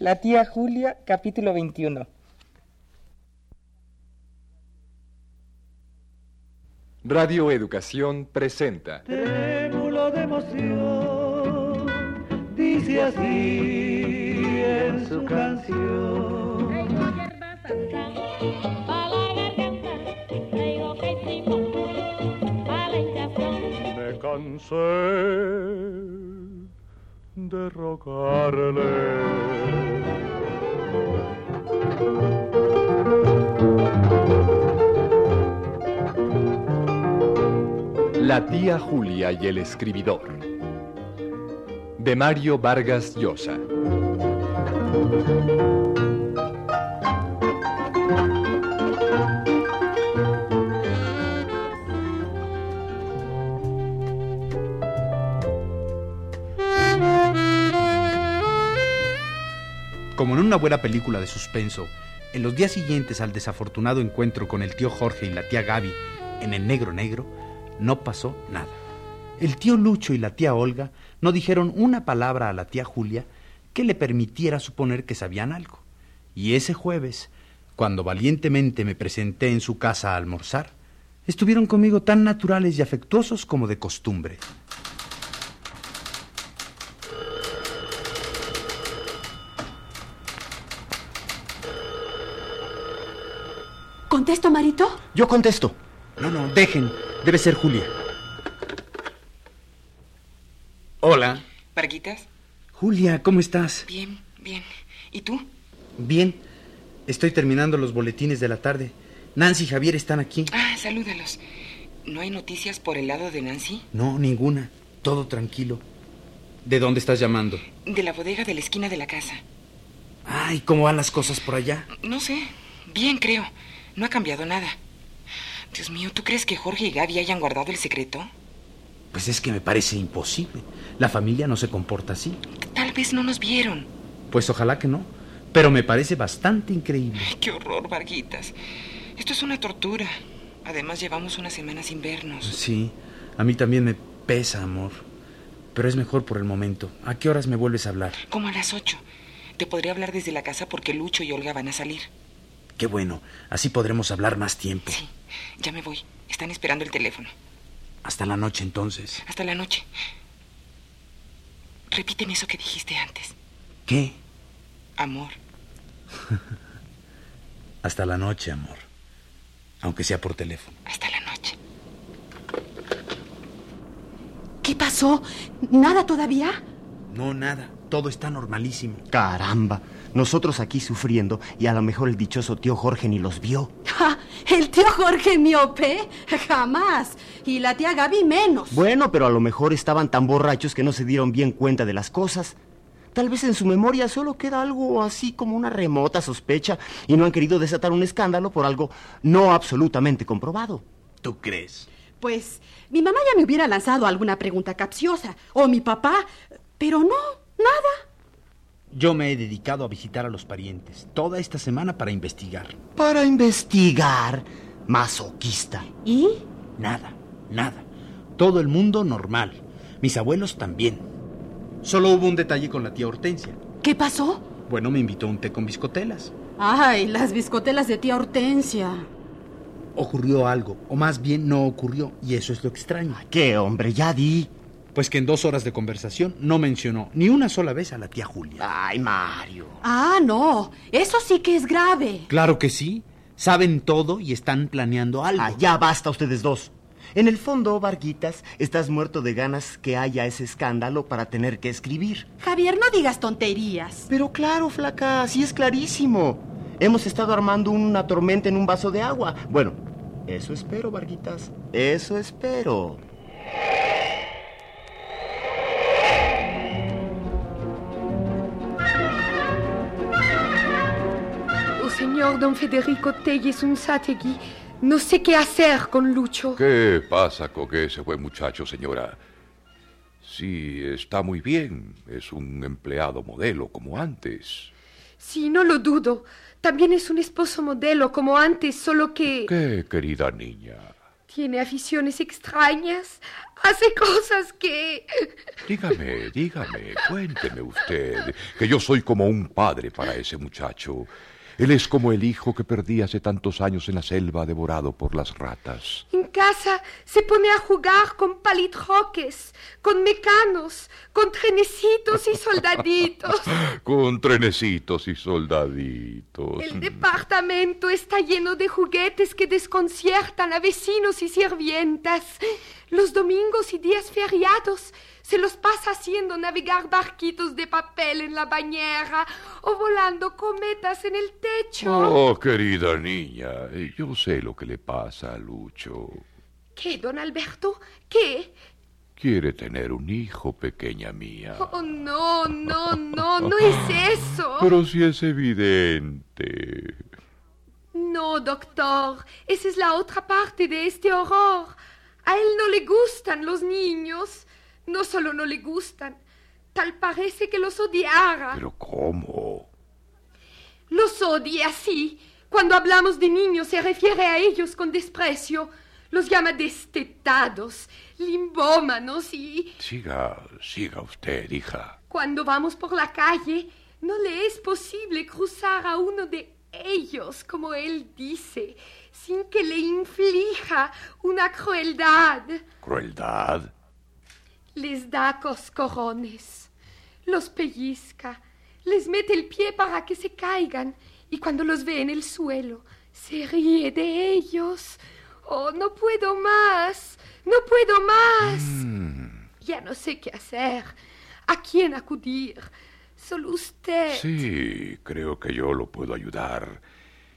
La tía Julia, capítulo 21. Radio Educación presenta. Trémulo de emoción, dice así en su canción. Me cansé de. La tía Julia y el escribidor. De Mario Vargas Llosa. Como en una buena película de suspenso, en los días siguientes al desafortunado encuentro con el tío Jorge y la tía Gaby en el negro negro, no pasó nada. El tío Lucho y la tía Olga no dijeron una palabra a la tía Julia que le permitiera suponer que sabían algo. Y ese jueves, cuando valientemente me presenté en su casa a almorzar, estuvieron conmigo tan naturales y afectuosos como de costumbre. ¿Contesto, Marito? Yo contesto. No, no, dejen. Debe ser Julia. Hola. Varguitas, Julia, ¿cómo estás? bien, bien. ¿Y tú? Bien. Estoy terminando los boletines de la tarde. Nancy y Javier están aquí. Ah, salúdalos. ¿No hay noticias por el lado de Nancy? No, ninguna. Todo tranquilo. ¿De dónde estás llamando? De la bodega de la esquina de la casa. Ay, ¿cómo van las cosas por allá? No sé. Bien, creo. No ha cambiado nada. Dios mío, ¿tú crees que Jorge y Gaby hayan guardado el secreto? Pues es que me parece imposible. La familia no se comporta así. Tal vez no nos vieron. Pues ojalá que no. Pero me parece bastante increíble. Ay, qué horror, Varguitas. Esto es una tortura. Además, llevamos una semana sin vernos. Sí, a mí también me pesa, amor. Pero es mejor por el momento. ¿A qué horas me vuelves a hablar? Como a las ocho. Te podría hablar desde la casa porque Lucho y Olga van a salir. Qué bueno. Así podremos hablar más tiempo. Sí, ya me voy. Están esperando el teléfono. Hasta la noche entonces. Hasta la noche. Repíteme eso que dijiste antes. ¿Qué? Amor. Hasta la noche, amor. Aunque sea por teléfono. Hasta la noche. ¿Qué pasó? ¿Nada todavía? No, nada. Todo está normalísimo. Caramba, nosotros aquí sufriendo y a lo mejor el dichoso tío Jorge ni los vio. Ja, ¿El tío Jorge miope? Jamás. Y la tía Gaby menos. Bueno, pero a lo mejor estaban tan borrachos que no se dieron bien cuenta de las cosas. Tal vez en su memoria solo queda algo así como una remota sospecha y no han querido desatar un escándalo por algo no absolutamente comprobado. ¿Tú crees? Pues mi mamá ya me hubiera lanzado alguna pregunta capciosa. O mi papá. Pero no, nada. Yo me he dedicado a visitar a los parientes toda esta semana para investigar. Para investigar. Masoquista. ¿Y? Nada, nada. Todo el mundo normal. Mis abuelos también. Solo hubo un detalle con la tía Hortensia. ¿Qué pasó? Bueno, me invitó a un té con biscotelas. Ay, las biscotelas de tía Hortensia. Ocurrió algo, o más bien no ocurrió, y eso es lo extraño. ¿Qué, hombre? Ya di. Pues que en dos horas de conversación no mencionó ni una sola vez a la tía Julia. Ay, Mario. Ah, no. Eso sí que es grave. Claro que sí. Saben todo y están planeando algo. Ah, ya basta ustedes dos. En el fondo, Varguitas, estás muerto de ganas que haya ese escándalo para tener que escribir. Javier, no digas tonterías. Pero claro, flaca, sí es clarísimo. Hemos estado armando una tormenta en un vaso de agua. Bueno, eso espero, Varguitas. Eso espero. Don Federico Telles Unzategui, no sé qué hacer con Lucho. ¿Qué pasa con ese buen muchacho, señora? Sí, está muy bien. Es un empleado modelo como antes. Sí, no lo dudo. También es un esposo modelo como antes, solo que... ¿Qué, querida niña? Tiene aficiones extrañas. Hace cosas que... Dígame, dígame, cuénteme usted, que yo soy como un padre para ese muchacho. Él es como el hijo que perdí hace tantos años en la selva devorado por las ratas. En casa se pone a jugar con palitroques, con mecanos, con trenecitos y soldaditos. Con trenecitos y soldaditos. El departamento está lleno de juguetes que desconciertan a vecinos y sirvientas. Los domingos y días feriados se los pasa haciendo navegar barquitos de papel en la bañera o volando cometas en el techo. Oh, querida niña, yo sé lo que le pasa a Lucho. ¿Qué, don Alberto? ¿Qué? Quiere tener un hijo, pequeña mía. Oh, no, no, no, no es eso. Pero si es evidente. No, doctor, esa es la otra parte de este horror. A él no le gustan los niños. No solo no le gustan, tal parece que los odiara. ¿Pero cómo? Los odia, sí. Cuando hablamos de niños se refiere a ellos con desprecio. Los llama destetados, limbómanos y... Siga, siga usted, hija. Cuando vamos por la calle, no le es posible cruzar a uno de ellos, como él dice, sin que le inflija una crueldad. ¿Crueldad? Les da coscorrones, los pellizca, les mete el pie para que se caigan y cuando los ve en el suelo se ríe de ellos. Oh, no puedo más, no puedo más. Ya no sé qué hacer, a quién acudir. Solo usted. Sí, creo que yo lo puedo ayudar.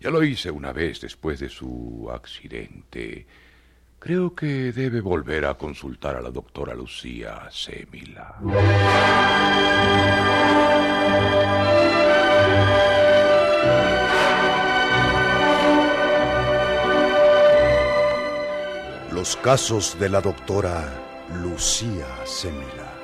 Ya lo hice una vez después de su accidente. Creo que debe volver a consultar a la doctora Lucía Semila. Los casos de la doctora Lucía Semila.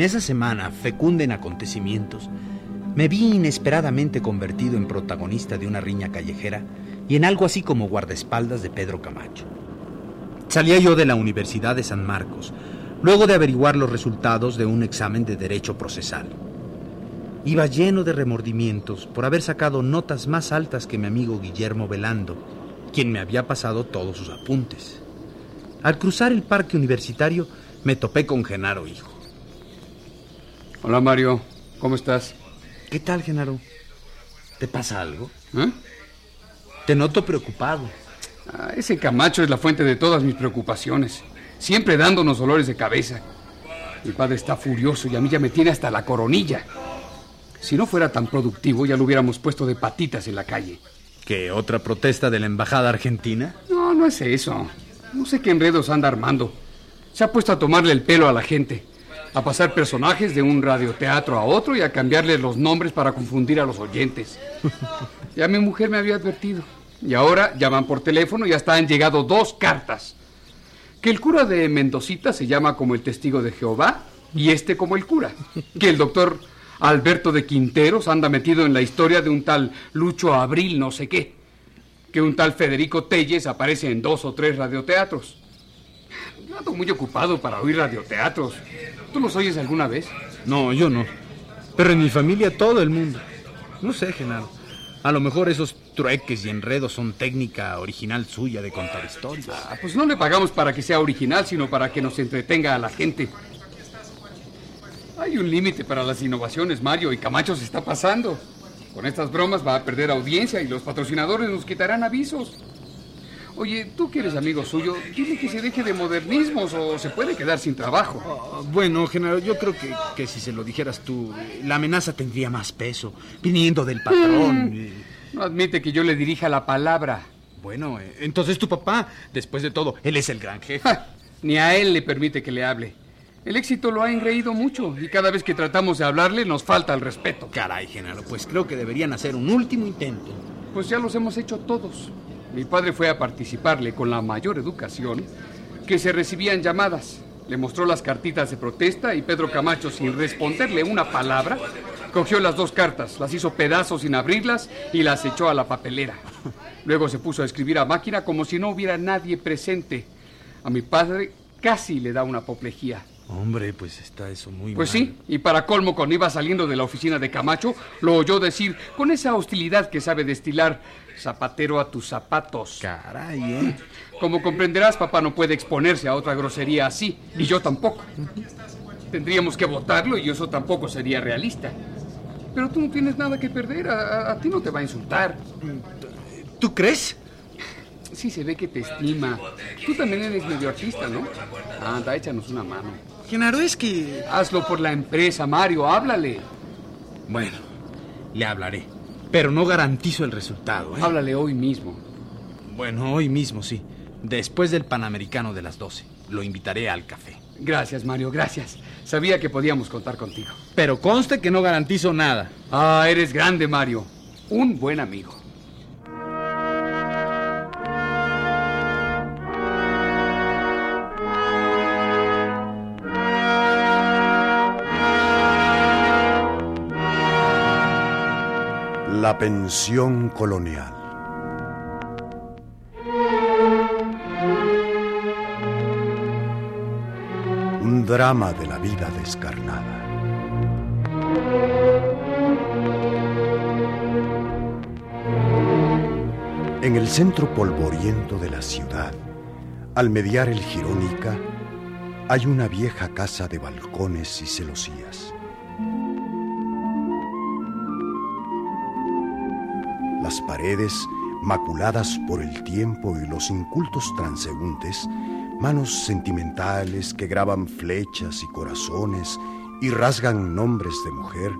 En esa semana, fecunda en acontecimientos, me vi inesperadamente convertido en protagonista de una riña callejera y en algo así como guardaespaldas de Pedro Camacho. Salía yo de la Universidad de San Marcos, luego de averiguar los resultados de un examen de derecho procesal. Iba lleno de remordimientos por haber sacado notas más altas que mi amigo Guillermo Velando, quien me había pasado todos sus apuntes. Al cruzar el parque universitario, me topé con Genaro Hijo. Hola Mario, ¿cómo estás? ¿Qué tal, Genaro? ¿Te pasa algo? ¿Eh? Te noto preocupado. Ah, ese Camacho es la fuente de todas mis preocupaciones. Siempre dándonos dolores de cabeza. Mi padre está furioso y a mí ya me tiene hasta la coronilla. Si no fuera tan productivo, ya lo hubiéramos puesto de patitas en la calle. ¿Qué otra protesta de la embajada argentina? No, no es eso. No sé qué enredos anda armando. Se ha puesto a tomarle el pelo a la gente, a pasar personajes de un radioteatro a otro y a cambiarles los nombres para confundir a los oyentes. Ya mi mujer me había advertido. Y ahora llaman por teléfono y hasta han llegado dos cartas. Que el cura de Mendocita se llama como el testigo de Jehová y este como el cura. Que el doctor Alberto de Quinteros anda metido en la historia de un tal Lucho Abril no sé qué. Que un tal Federico Telles aparece en dos o tres radioteatros. Yo ando muy ocupado para oír radioteatros. ¿Tú los oyes alguna vez? No, yo no. Pero en mi familia todo el mundo. No sé, Genaro. A lo mejor esos trueques y enredos son técnica original suya de contar historias. Ah, pues no le pagamos para que sea original, sino para que nos entretenga a la gente. Hay un límite para las innovaciones, Mario, y Camacho se está pasando. Con estas bromas va a perder audiencia y los patrocinadores nos quitarán avisos. Oye, tú que eres amigo suyo, dile que se deje de modernismos o se puede quedar sin trabajo. Oh, bueno, general, yo creo que, que, si se lo dijeras tú, la amenaza tendría más peso, viniendo del patrón. Mm. No admite que yo le dirija la palabra. Bueno, eh, entonces tu papá, después de todo, él es el gran jefe. Ja, ni a él le permite que le hable. El éxito lo ha engreído mucho y cada vez que tratamos de hablarle nos falta el respeto. Caray, Genaro, pues creo que deberían hacer un último intento. Pues ya los hemos hecho todos. Mi padre fue a participarle con la mayor educación que se recibían llamadas. Le mostró las cartitas de protesta y Pedro Camacho, sin responderle una palabra, cogió las dos cartas, las hizo pedazos sin abrirlas y las echó a la papelera. Luego se puso a escribir a máquina como si no hubiera nadie presente. A mi padre casi le da una apoplejía. Hombre, pues está eso muy Pues mal. sí, y para colmo, cuando iba saliendo de la oficina de Camacho, lo oyó decir con esa hostilidad que sabe destilar, zapatero a tus zapatos. Caray, ¿eh? Como comprenderás, papá no puede exponerse a otra grosería así, y yo tampoco. Tendríamos que votarlo y eso tampoco sería realista. Pero tú no tienes nada que perder, a, a- a ti no te va a insultar. ¿Tú crees? Sí, se ve que te estima. Tú también eres medio artista, ¿no? Anda, échanos una mano. Que... Hazlo por la empresa, Mario, háblale. Bueno, le hablaré. Pero no garantizo el resultado, ¿eh? Háblale hoy mismo. Bueno, hoy mismo sí. Después del Panamericano de las 12. Lo invitaré al café. Gracias, Mario, gracias. Sabía que podíamos contar contigo. Pero conste que no garantizo nada. Ah, eres grande, Mario. Un buen amigo. La pensión colonial. Un drama de la vida descarnada. En el centro polvoriento de la ciudad, al mediar el Girónica, hay una vieja casa de balcones y celosías. Las paredes, maculadas por el tiempo y los incultos transeúntes, manos sentimentales que graban flechas y corazones y rasgan nombres de mujer,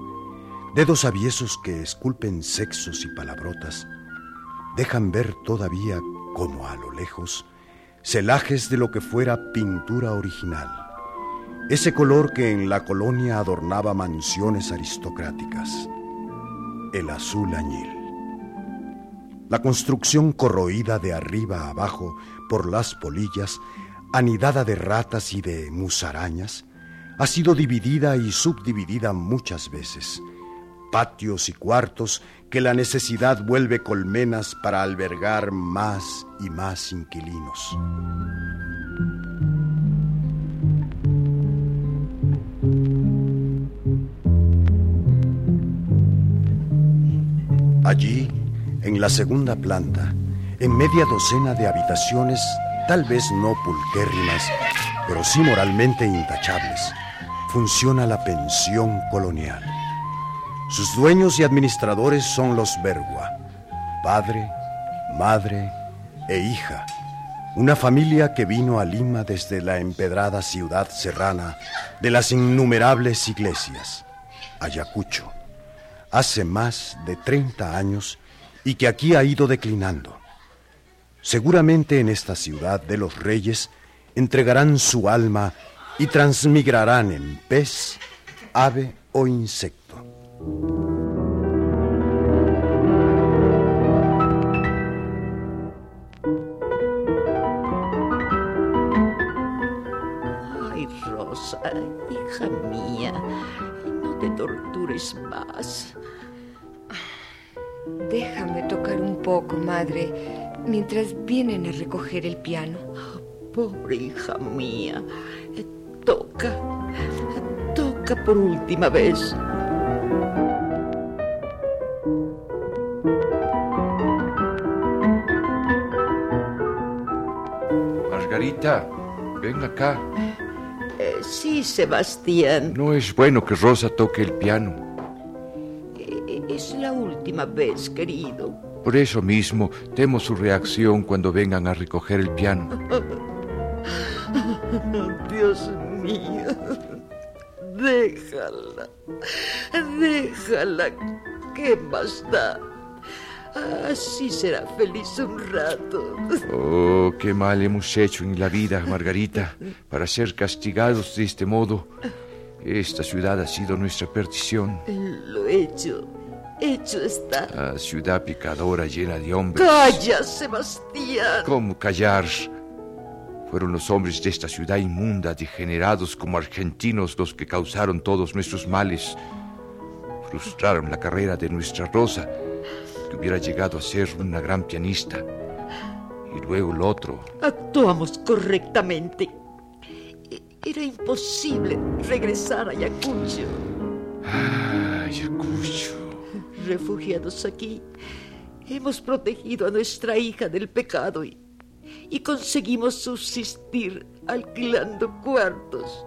dedos aviesos que esculpen sexos y palabrotas, dejan ver todavía, como a lo lejos, celajes de lo que fuera pintura original, ese color que en la colonia adornaba mansiones aristocráticas, el azul añil. La construcción corroída de arriba a abajo por las polillas, anidada de ratas y de musarañas, ha sido dividida y subdividida muchas veces. Patios y cuartos que la necesidad vuelve colmenas para albergar más y más inquilinos. Allí, en la segunda planta, en media docena de habitaciones, tal vez no pulquérrimas, pero sí moralmente intachables, funciona la pensión colonial. Sus dueños y administradores son los Bergua, padre, madre e hija, una familia que vino a Lima desde la empedrada ciudad serrana de las innumerables iglesias, Ayacucho hace más de 30 años y que aquí ha ido declinando. Seguramente en esta ciudad de los reyes entregarán su alma y transmigrarán en pez, ave o insecto. Ay, Rosa, hija mía, no te tortures más. Déjame tocar un poco, madre, mientras vienen a recoger el piano. Pobre hija mía, toca, toca por última vez. Margarita, ven acá. Eh, sí, Sebastián, No es bueno que Rosa toque el piano. Última vez, querido. Por eso mismo temo su reacción cuando vengan a recoger el piano. Dios mío, déjala, déjala, ¿qué más da? Así será feliz un rato. Oh, qué mal hemos hecho en la vida, Margarita, para ser castigados de este modo. Esta ciudad ha sido nuestra perdición. Lo hecho, hecho está. La ciudad pecadora llena de hombres. Calla, Sebastián. ¿Cómo callar? Fueron los hombres de esta ciudad inmunda, degenerados como argentinos, los que causaron todos nuestros males. Frustraron la carrera de nuestra Rosa, que hubiera llegado a ser una gran pianista. Y luego el otro. Actuamos correctamente. E- Era imposible regresar a Ayacucho. Ah, Ayacucho. Refugiados aquí, hemos protegido a nuestra hija del pecado y, y conseguimos subsistir alquilando cuartos.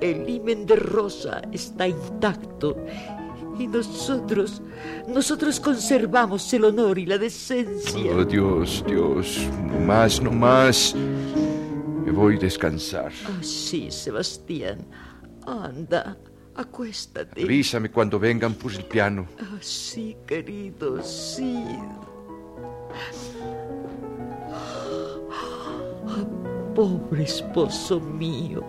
El himen de Rosa está intacto y nosotros, nosotros conservamos el honor y la decencia. Oh, Dios, Dios, no más, no más. Me voy a descansar. Ah, sí, Sebastián. Anda, acuéstate. Avísame cuando vengan por el piano. Ah, sí, querido, sí. Ah, pobre esposo mío.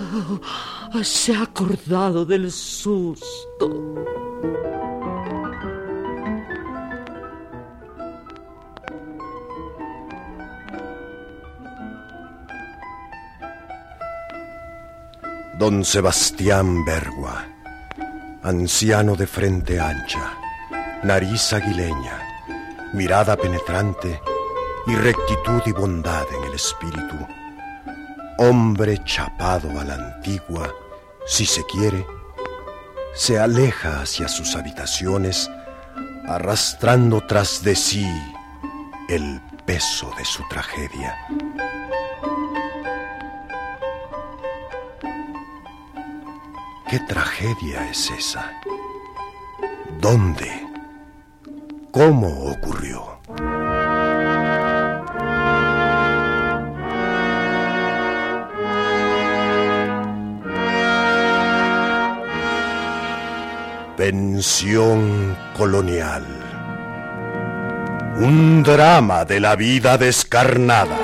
Ah, se ha acordado del susto. Don Sebastián Bergua, anciano de frente ancha, nariz aguileña, mirada penetrante y rectitud y bondad en el espíritu. Hombre chapado a la antigua, si se quiere, se aleja hacia sus habitaciones, arrastrando tras de sí el peso de su tragedia. ¿Qué tragedia es esa? ¿Dónde? ¿Cómo ocurrió? Pensión colonial. Un drama de la vida descarnada.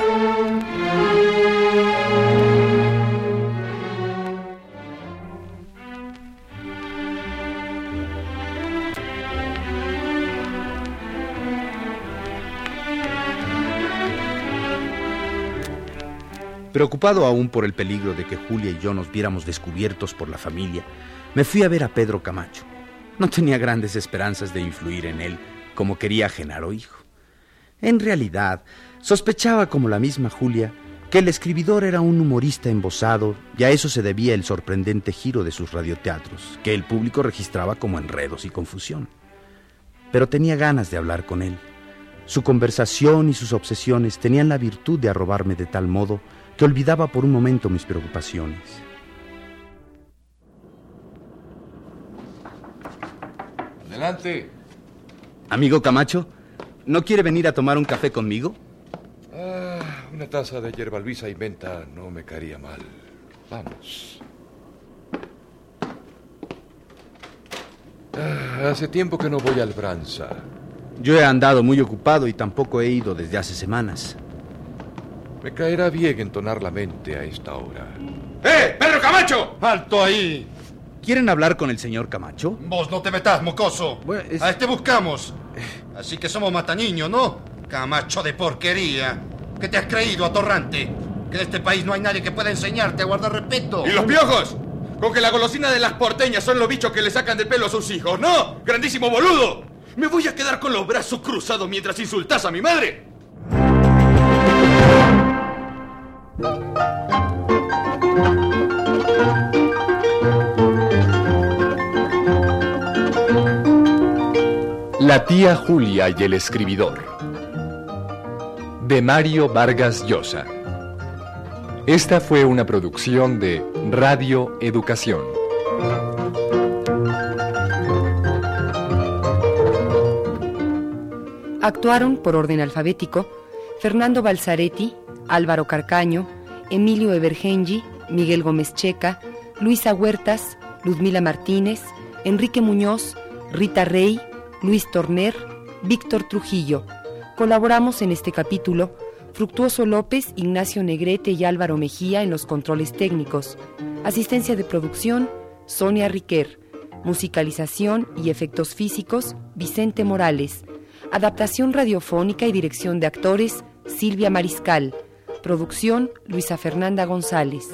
Preocupado aún por el peligro de que Julia y yo nos viéramos descubiertos por la familia, me fui a ver a Pedro Camacho. No tenía grandes esperanzas de influir en él como quería Genaro hijo. En realidad, sospechaba como la misma Julia que el escribidor era un humorista embosado y a eso se debía el sorprendente giro de sus radioteatros, que el público registraba como enredos y confusión. Pero tenía ganas de hablar con él. Su conversación y sus obsesiones tenían la virtud de arrobarme de tal modo que olvidaba por un momento mis preocupaciones. Adelante. Amigo Camacho, ¿no quiere venir a tomar un café conmigo? Ah, una taza de hierba luisa y menta no me caería mal. Vamos. Ah, hace tiempo que no voy al Branza. Yo he andado muy ocupado y tampoco he ido desde hace semanas. Me caerá bien entonar la mente a esta hora. ¡Eh, Pedro Camacho! ¡Alto ahí! ¿Quieren hablar con el señor Camacho? Vos no te metas, mocoso. A este buscamos. Así que somos matañiños, ¿no? Camacho de porquería. ¿Qué te has creído, atorrante? Que en este país no hay nadie que pueda enseñarte a guardar respeto. ¿Y los piojos? Con que la golosina de las porteñas son los bichos que le sacan del pelo a sus hijos, ¿no? ¡Grandísimo boludo! ¿Me voy a quedar con los brazos cruzados mientras insultas a mi madre? La tía Julia y el escribidor. De Mario Vargas Llosa. Esta fue una producción de Radio Educación. Actuaron por orden alfabético Fernando Balzaretti, Álvaro Carcaño, Emilio Evergengi, Miguel Gómez Checa, Luisa Huertas, Luzmila Martínez, Enrique Muñoz, Rita Rey, Luis Torner, Víctor Trujillo. Colaboramos en este capítulo Fructuoso López, Ignacio Negrete y Álvaro Mejía en los controles técnicos. Asistencia de producción, Sonia Riquer. Musicalización y efectos físicos, Vicente Morales. Adaptación radiofónica y dirección de actores, Silvia Mariscal. Producción Luisa Fernanda González.